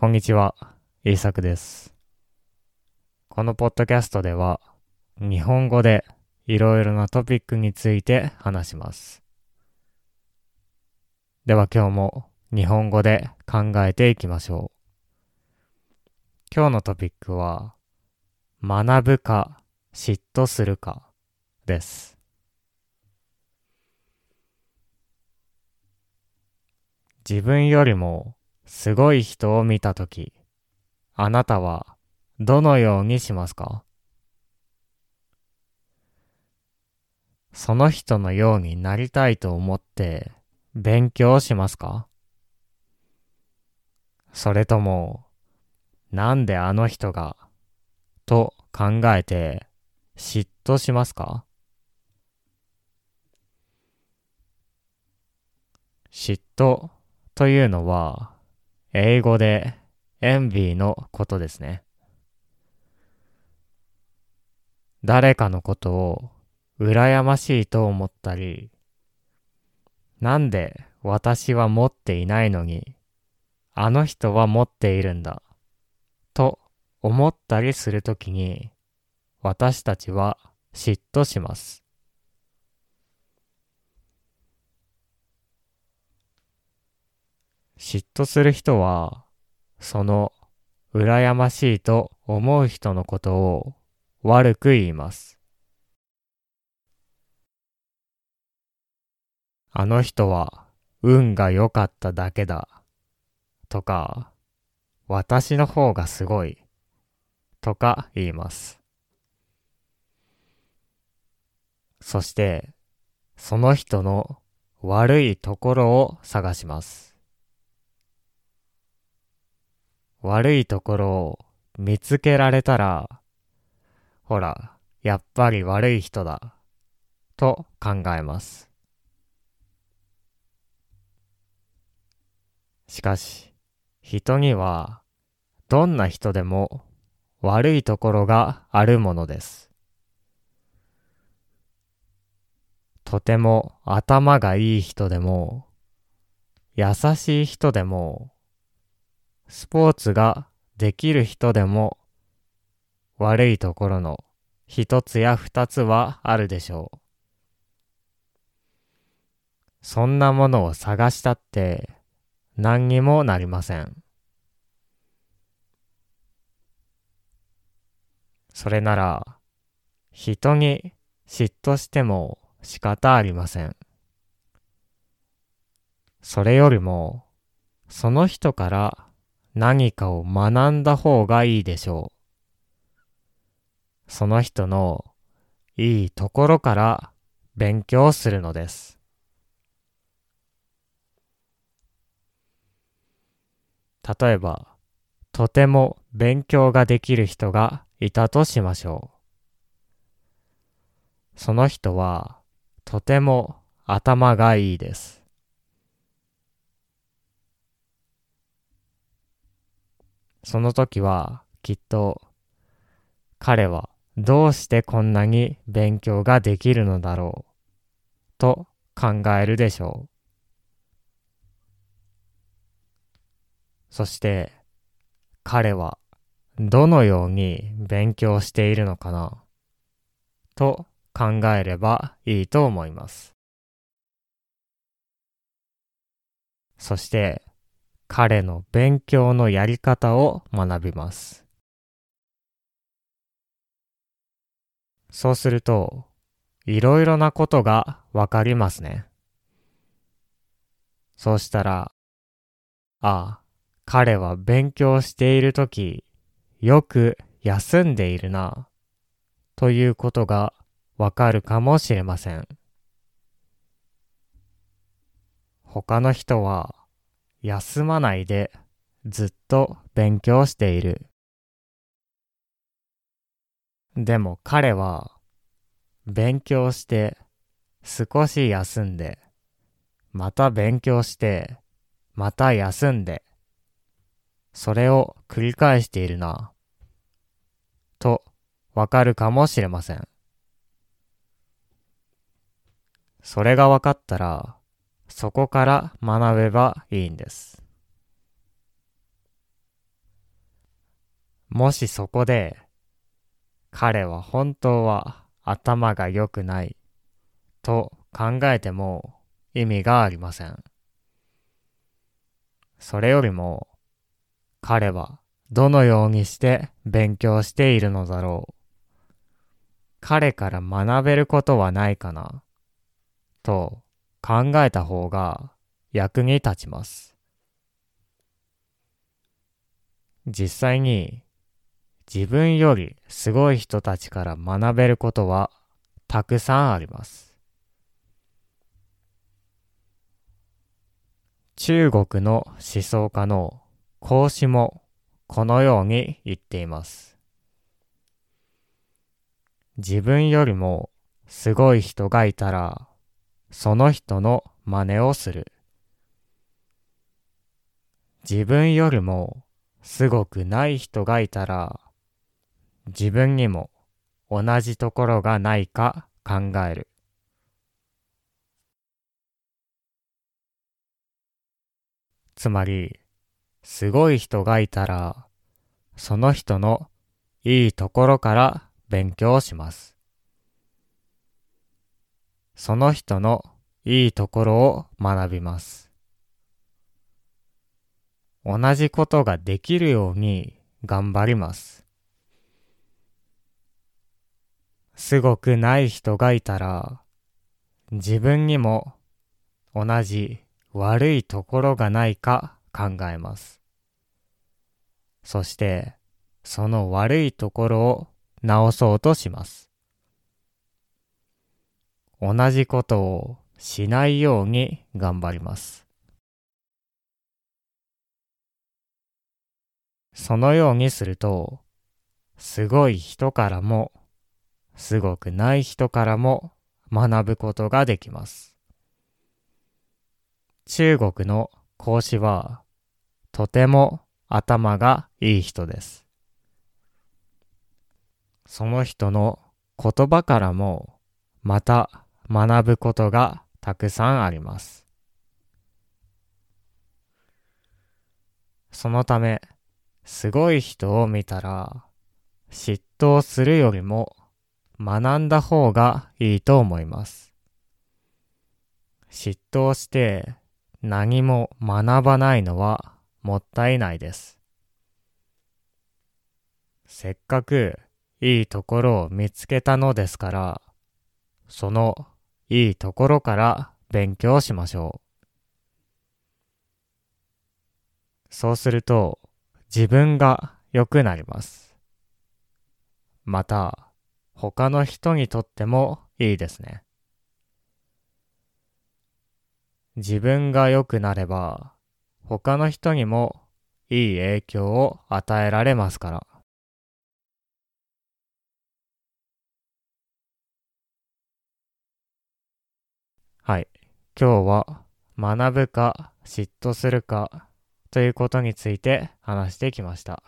こんにちは、イーサクです。このポッドキャストでは、日本語でいろいろなトピックについて話します。では今日も日本語で考えていきましょう。今日のトピックは、学ぶか嫉妬するかです。自分よりもすごい人を見たとき、あなたはどのようにしますか？その人のようになりたいと思って勉強しますか？それとも、なんであの人が、と考えて嫉妬しますか？嫉妬というのは、英語でエンビーのことですね。誰かのことを羨ましいと思ったり、なんで私は持っていないのに、あの人は持っているんだ、と思ったりするときに、私たちは嫉妬します。嫉妬する人は、その羨ましいと思う人のことを悪く言います。あの人は運が良かっただけだ。とか、私の方がすごい。とか言います。そして、その人の悪いところを探します。悪いところを見つけられたら、ほら、やっぱり悪い人だ、と考えます。しかし、人には、どんな人でも悪いところがあるものです。とても頭がいい人でも、優しい人でも、スポーツができる人でも悪いところの一つや二つはあるでしょう。そんなものを探したって何にもなりません。それなら人に嫉妬しても仕方ありません。それよりもその人から何かを学んだ方がいいでしょう。その人のいいところから勉強するのです。例えば、とても勉強ができる人がいたとしましょう。その人はとても頭がいいです。その時はきっと彼はどうしてこんなに勉強ができるのだろうと考えるでしょう。そして彼はどのように勉強しているのかなと考えればいいと思います。そして彼の勉強のやり方を学びます。そうすると、いろいろなことがわかりますね。そうしたら、ああ、彼は勉強しているとき、よく休んでいるな、ということがわかるかもしれません。他の人は、休まないでずっと勉強している。でも彼は勉強して少し休んでまた勉強してまた休んでそれを繰り返しているなとわかるかもしれません。それがわかったらそこから学べばいいんです。もしそこで、彼は本当は頭が良くないと考えても意味がありません。それよりも、彼はどのようにして勉強しているのだろう。彼から学べることはないかな、と考えた方が役に立ちます。実際に自分よりすごい人たちから学べることはたくさんあります。中国の思想家の孔子もこのように言っています。自分よりもすごい人がいたら、その人の真似をする。自分よりもすごくない人がいたら、自分にも同じところがないか考える。つまり、すごい人がいたら、その人のいいところから勉強します。その人のいいところを学びます。同じことができるように頑張ります。すごくない人がいたら、自分にも同じ悪いところがないか考えます。そして、その悪いところを直そうとします。同じことをしないように頑張ります。そのようにすると、すごい人からもすごくない人からも学ぶことができます。中国の孔子はとても頭がいい人です。その人の言葉からもまた学ぶことがたくさんあります。そのため、すごい人を見たら、嫉妬するよりも学んだ方がいいと思います。嫉妬して何も学ばないのはもったいないです。せっかくいいところを見つけたのですから、そのいいところから勉強しましょう。そうすると自分が良くなります。また、他の人にとってもいいですね。自分が良くなれば、他の人にもいい影響を与えられますから。はい。今日は学ぶか嫉妬するかということについて話してきました。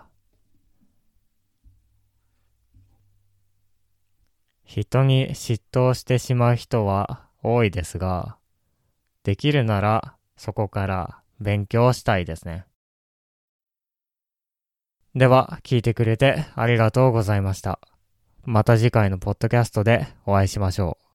人に嫉妬してしまう人は多いですが、できるならそこから勉強したいですね。では、聞いてくれてありがとうございました。また次回のポッドキャストでお会いしましょう。